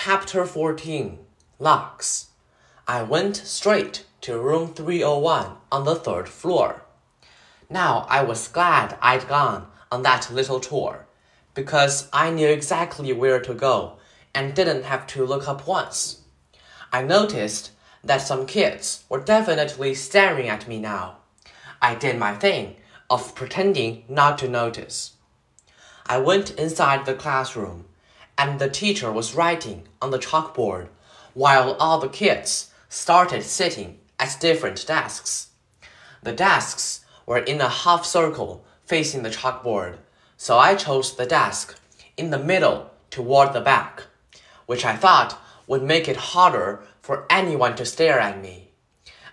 Chapter 14 Locks. I went straight to room 301 on the third floor. Now I was glad I'd gone on that little tour because I knew exactly where to go and didn't have to look up once. I noticed that some kids were definitely staring at me now. I did my thing of pretending not to notice. I went inside the classroom and the teacher was writing on the chalkboard while all the kids started sitting at different desks. The desks were in a half circle facing the chalkboard, so I chose the desk in the middle toward the back, which I thought would make it harder for anyone to stare at me.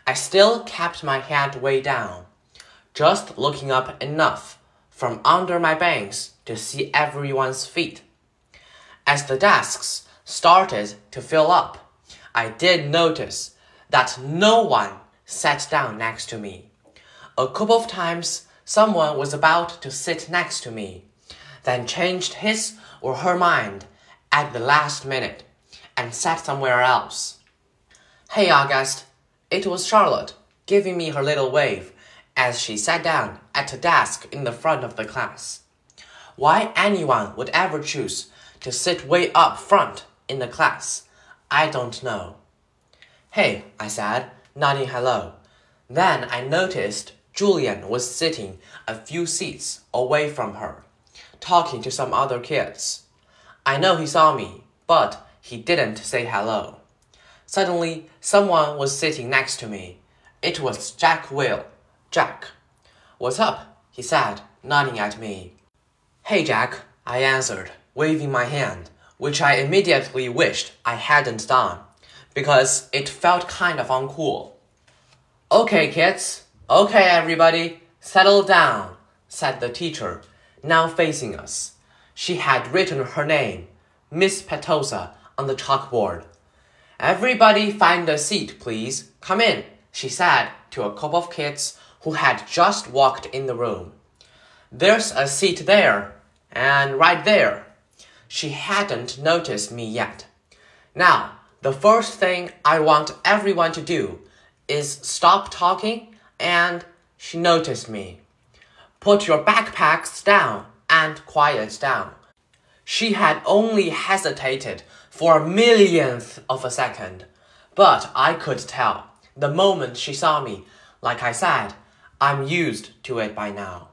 I still kept my head way down, just looking up enough from under my bangs to see everyone's feet. As the desks started to fill up, I did notice that no one sat down next to me. A couple of times, someone was about to sit next to me, then changed his or her mind at the last minute and sat somewhere else. Hey, August. It was Charlotte, giving me her little wave as she sat down at a desk in the front of the class. Why anyone would ever choose to sit way up front in the class, I don't know. Hey, I said, nodding hello. Then I noticed Julian was sitting a few seats away from her, talking to some other kids. I know he saw me, but he didn't say hello. Suddenly, someone was sitting next to me. It was Jack Will. Jack. What's up? he said, nodding at me. Hey, Jack, I answered waving my hand, which I immediately wished I hadn't done, because it felt kind of uncool. Okay, kids. Okay, everybody. Settle down, said the teacher, now facing us. She had written her name, Miss Petosa, on the chalkboard. Everybody find a seat, please. Come in, she said to a couple of kids who had just walked in the room. There's a seat there, and right there, she hadn't noticed me yet. Now, the first thing I want everyone to do is stop talking and she noticed me. Put your backpacks down and quiet down. She had only hesitated for a millionth of a second, but I could tell the moment she saw me, like I said, I'm used to it by now.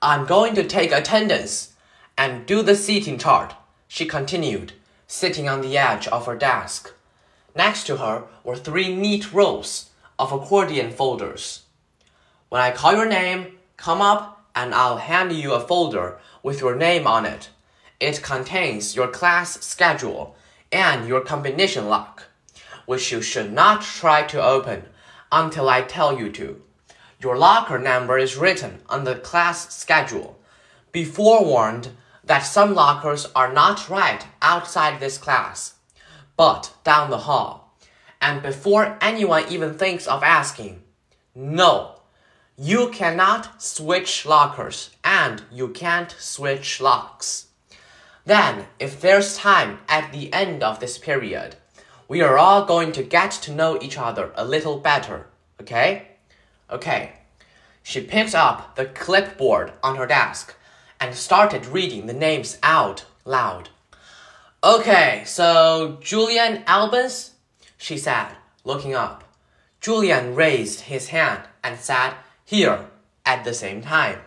I'm going to take attendance, and do the seating chart, she continued, sitting on the edge of her desk. Next to her were three neat rows of accordion folders. When I call your name, come up and I'll hand you a folder with your name on it. It contains your class schedule and your combination lock, which you should not try to open until I tell you to. Your locker number is written on the class schedule. Be forewarned that some lockers are not right outside this class, but down the hall. And before anyone even thinks of asking, no, you cannot switch lockers and you can't switch locks. Then, if there's time at the end of this period, we are all going to get to know each other a little better, okay? Okay. She picked up the clipboard on her desk and started reading the names out loud. Okay, so Julian Albans, she said, looking up. Julian raised his hand and said, Here, at the same time.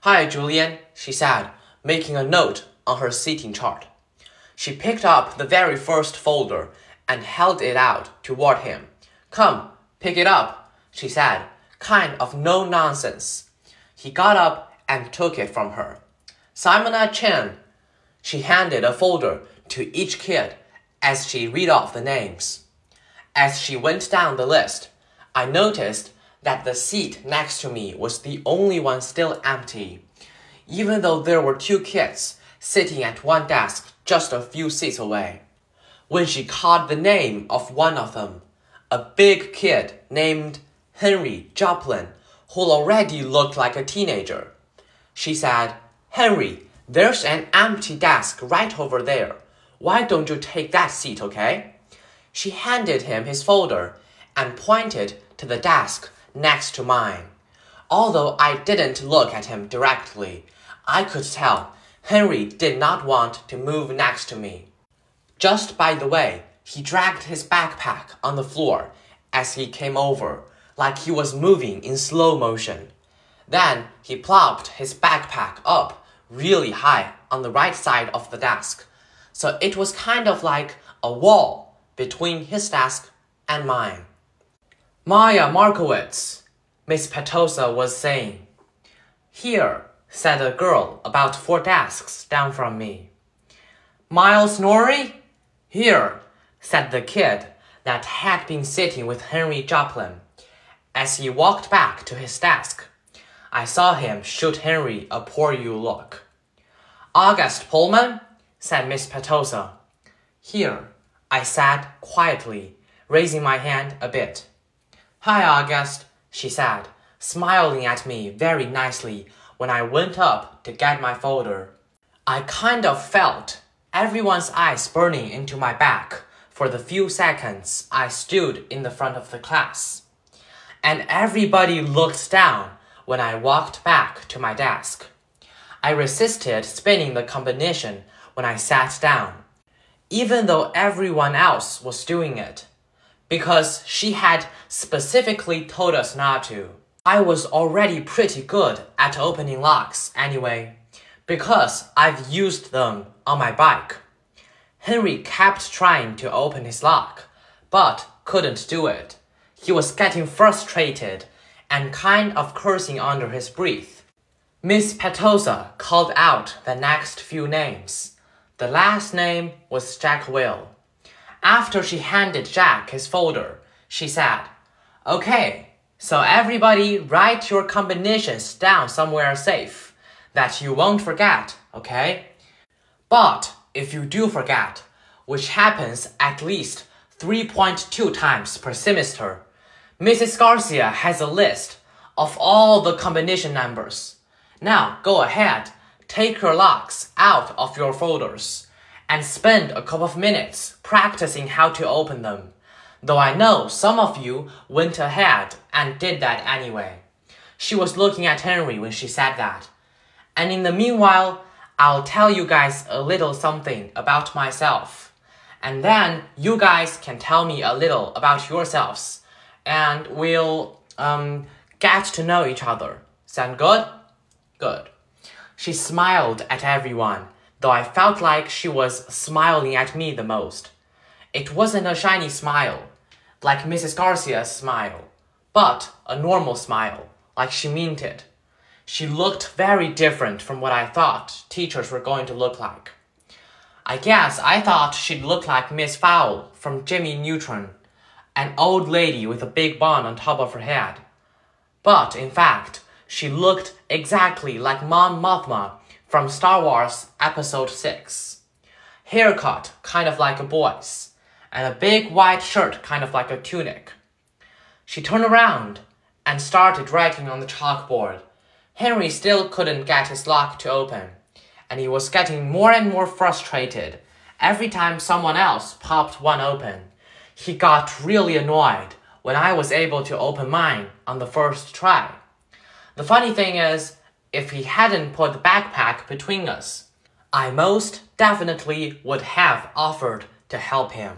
Hi, Julian, she said, making a note on her seating chart. She picked up the very first folder and held it out toward him. Come, pick it up, she said, kind of no nonsense. He got up and took it from her. Simona Chen. She handed a folder to each kid as she read off the names. As she went down the list, I noticed that the seat next to me was the only one still empty, even though there were two kids sitting at one desk just a few seats away. When she caught the name of one of them, a big kid named Henry Joplin, who already looked like a teenager, she said, Henry, there's an empty desk right over there. why don't you take that seat, okay? She handed him his folder and pointed to the desk next to mine. Although I didn't look at him directly, I could tell Henry did not want to move next to me. Just by the way, he dragged his backpack on the floor as he came over, like he was moving in slow motion. Then he plopped his backpack up really high on the right side of the desk, so it was kind of like a wall between his desk and mine. Maya Markowitz, Miss Petosa was saying. Here, said a girl about four desks down from me. Miles Noury? Here, said the kid that had been sitting with Henry Joplin. As he walked back to his desk, I saw him shoot Henry a poor you look. August Pullman, said Miss Petosa. Here, I sat quietly, raising my hand a bit. Hi, August, she said, smiling at me very nicely when I went up to get my folder. I kind of felt everyone's eyes burning into my back for the few seconds I stood in the front of the class. And everybody looked down when I walked back to my desk. I resisted spinning the combination when I sat down, even though everyone else was doing it because she had specifically told us not to. I was already pretty good at opening locks anyway, because I've used them on my bike. Henry kept trying to open his lock, but couldn't do it. He was getting frustrated and kind of cursing under his breath. Miss Petosa called out the next few names. The last name was Jack Will. After she handed Jack his folder, she said, Okay, so everybody write your combinations down somewhere safe that you won't forget, okay? But if you do forget, which happens at least 3.2 times per semester, Mrs. Garcia has a list of all the combination numbers. Now go ahead, take your locks out of your folders and spend a couple of minutes practicing how to open them. Though I know some of you went ahead and did that anyway. She was looking at Henry when she said that. And in the meanwhile, I'll tell you guys a little something about myself. And then you guys can tell me a little about yourselves. And we'll um, get to know each other. Sound good? Good. She smiled at everyone though I felt like she was smiling at me the most. It wasn't a shiny smile, like Mrs. Garcia's smile, but a normal smile, like she meant it. She looked very different from what I thought teachers were going to look like. I guess I thought she'd look like Miss Fowl from Jimmy Neutron, an old lady with a big bun on top of her head. But in fact, she looked exactly like Mon Mothma from Star Wars Episode 6. Haircut kind of like a boy's, and a big white shirt kind of like a tunic. She turned around and started writing on the chalkboard. Henry still couldn't get his lock to open, and he was getting more and more frustrated every time someone else popped one open. He got really annoyed when I was able to open mine on the first try. The funny thing is, if he hadn't put the backpack between us. I most definitely would have offered to help him.